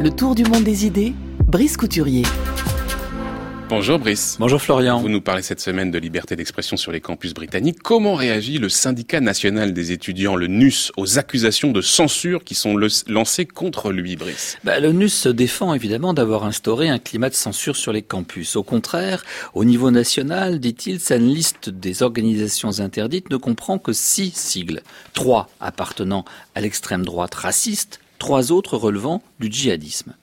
Le tour du monde des idées, Brice Couturier. Bonjour Brice. Bonjour Florian. Vous nous parlez cette semaine de liberté d'expression sur les campus britanniques. Comment réagit le syndicat national des étudiants, le NUS, aux accusations de censure qui sont lancées contre lui, Brice? Bah, Le NUS se défend évidemment d'avoir instauré un climat de censure sur les campus. Au contraire, au niveau national, dit-il, sa liste des organisations interdites ne comprend que six sigles, trois appartenant à l'extrême droite raciste, trois autres relevant du djihadisme.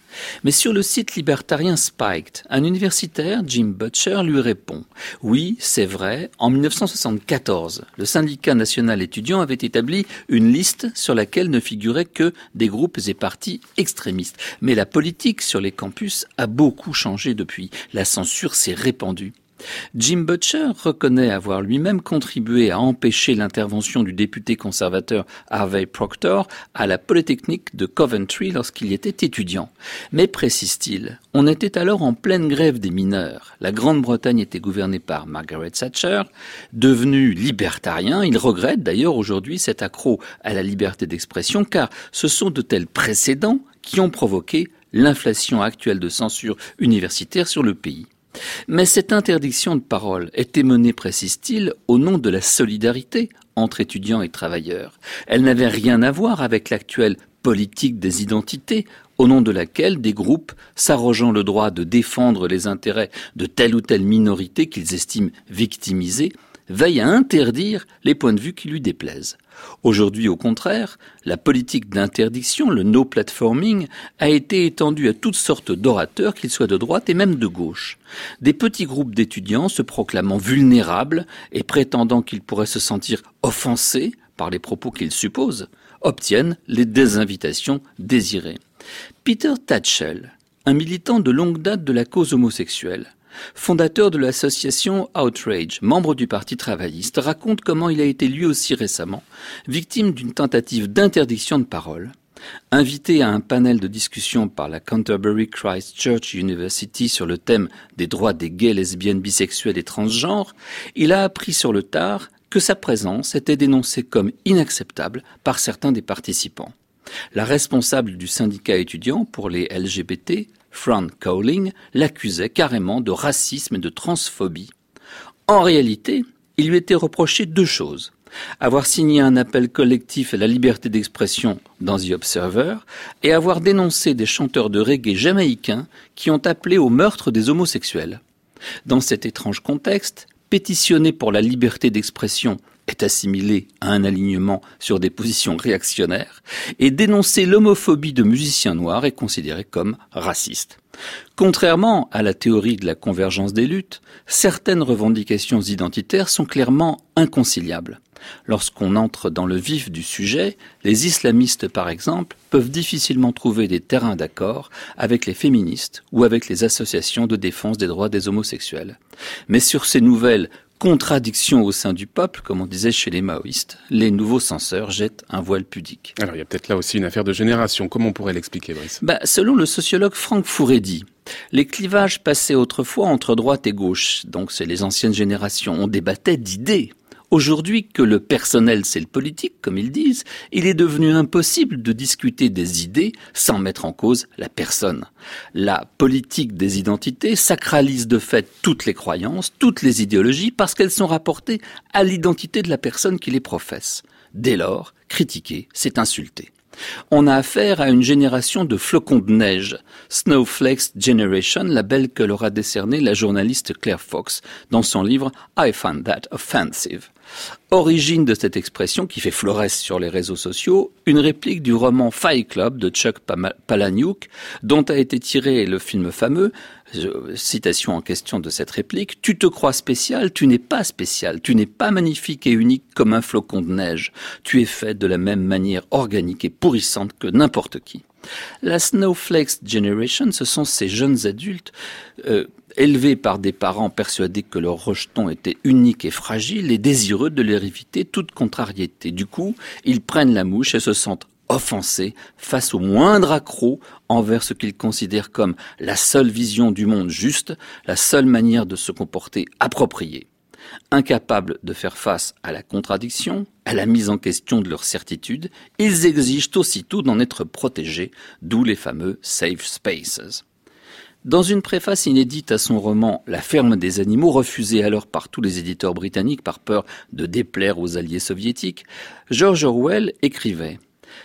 Mais sur le site libertarien Spiked, un universitaire, Jim Butcher, lui répond Oui, c'est vrai, en 1974, le syndicat national étudiant avait établi une liste sur laquelle ne figuraient que des groupes et partis extrémistes. Mais la politique sur les campus a beaucoup changé depuis. La censure s'est répandue. Jim Butcher reconnaît avoir lui-même contribué à empêcher l'intervention du député conservateur Harvey Proctor à la Polytechnique de Coventry lorsqu'il était étudiant. Mais précise-t-il, on était alors en pleine grève des mineurs. La Grande-Bretagne était gouvernée par Margaret Thatcher. Devenu libertarien, il regrette d'ailleurs aujourd'hui cet accroc à la liberté d'expression car ce sont de tels précédents qui ont provoqué l'inflation actuelle de censure universitaire sur le pays. Mais cette interdiction de parole était menée, précise-t-il, au nom de la solidarité entre étudiants et travailleurs. Elle n'avait rien à voir avec l'actuelle politique des identités, au nom de laquelle des groupes, s'arrogeant le droit de défendre les intérêts de telle ou telle minorité qu'ils estiment victimisée, veillent à interdire les points de vue qui lui déplaisent. Aujourd'hui, au contraire, la politique d'interdiction, le no platforming, a été étendue à toutes sortes d'orateurs, qu'ils soient de droite et même de gauche. Des petits groupes d'étudiants se proclamant vulnérables et prétendant qu'ils pourraient se sentir offensés par les propos qu'ils supposent, obtiennent les désinvitations désirées. Peter Tatchell, un militant de longue date de la cause homosexuelle, fondateur de l'association Outrage, membre du Parti travailliste, raconte comment il a été lui aussi récemment victime d'une tentative d'interdiction de parole. Invité à un panel de discussion par la Canterbury Christ Church University sur le thème des droits des gays, lesbiennes, bisexuels et transgenres, il a appris sur le tard que sa présence était dénoncée comme inacceptable par certains des participants. La responsable du syndicat étudiant pour les LGBT Fran Cowling l'accusait carrément de racisme et de transphobie. En réalité, il lui était reproché deux choses. Avoir signé un appel collectif à la liberté d'expression dans The Observer et avoir dénoncé des chanteurs de reggae jamaïcains qui ont appelé au meurtre des homosexuels. Dans cet étrange contexte, pétitionner pour la liberté d'expression est assimilé à un alignement sur des positions réactionnaires, et dénoncer l'homophobie de musiciens noirs est considéré comme raciste. Contrairement à la théorie de la convergence des luttes, certaines revendications identitaires sont clairement inconciliables. Lorsqu'on entre dans le vif du sujet, les islamistes, par exemple, peuvent difficilement trouver des terrains d'accord avec les féministes ou avec les associations de défense des droits des homosexuels. Mais sur ces nouvelles contradiction au sein du peuple, comme on disait chez les maoïstes, les nouveaux censeurs jettent un voile pudique. Alors il y a peut-être là aussi une affaire de génération. Comment on pourrait l'expliquer, Brice? Bah, Selon le sociologue Franck Fouredi, les clivages passaient autrefois entre droite et gauche, donc c'est les anciennes générations, on débattait d'idées. Aujourd'hui que le personnel c'est le politique, comme ils disent, il est devenu impossible de discuter des idées sans mettre en cause la personne. La politique des identités sacralise de fait toutes les croyances, toutes les idéologies, parce qu'elles sont rapportées à l'identité de la personne qui les professe. Dès lors, critiquer, c'est insulter. On a affaire à une génération de flocons de neige, Snowflakes Generation, label que leur a décerné la journaliste Claire Fox dans son livre I Find That Offensive. Origine de cette expression qui fait florès sur les réseaux sociaux, une réplique du roman Fight Club de Chuck Palahniuk, dont a été tiré le film fameux, citation en question de cette réplique, Tu te crois spécial, tu n'es pas spécial, tu n'es pas magnifique et unique comme un flocon de neige, tu es fait de la même manière organique et pourrissante que n'importe qui. La Snowflakes Generation, ce sont ces jeunes adultes euh, élevés par des parents persuadés que leur rejeton était unique et fragile et désireux de leur éviter toute contrariété. Du coup, ils prennent la mouche et se sentent offensés face au moindre accroc envers ce qu'ils considèrent comme la seule vision du monde juste, la seule manière de se comporter appropriée. Incapables de faire face à la contradiction, à la mise en question de leurs certitudes, ils exigent aussitôt d'en être protégés, d'où les fameux safe spaces. Dans une préface inédite à son roman La ferme des animaux, refusé alors par tous les éditeurs britanniques par peur de déplaire aux alliés soviétiques, George Orwell écrivait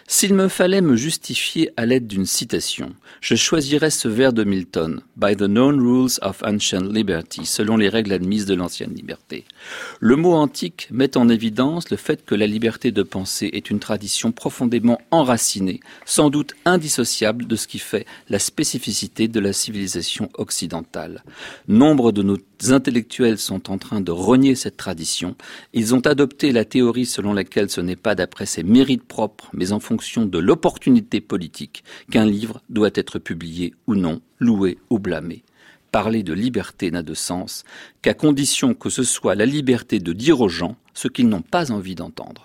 s'il me fallait me justifier à l'aide d'une citation, je choisirais ce vers de Milton, By the known rules of ancient liberty, selon les règles admises de l'ancienne liberté. Le mot antique met en évidence le fait que la liberté de penser est une tradition profondément enracinée, sans doute indissociable de ce qui fait la spécificité de la civilisation occidentale. Nombre de nos intellectuels sont en train de renier cette tradition. Ils ont adopté la théorie selon laquelle ce n'est pas d'après ses mérites propres, mais en fonction de l'opportunité politique qu'un livre doit être publié ou non, loué ou blâmé. Parler de liberté n'a de sens qu'à condition que ce soit la liberté de dire aux gens ce qu'ils n'ont pas envie d'entendre.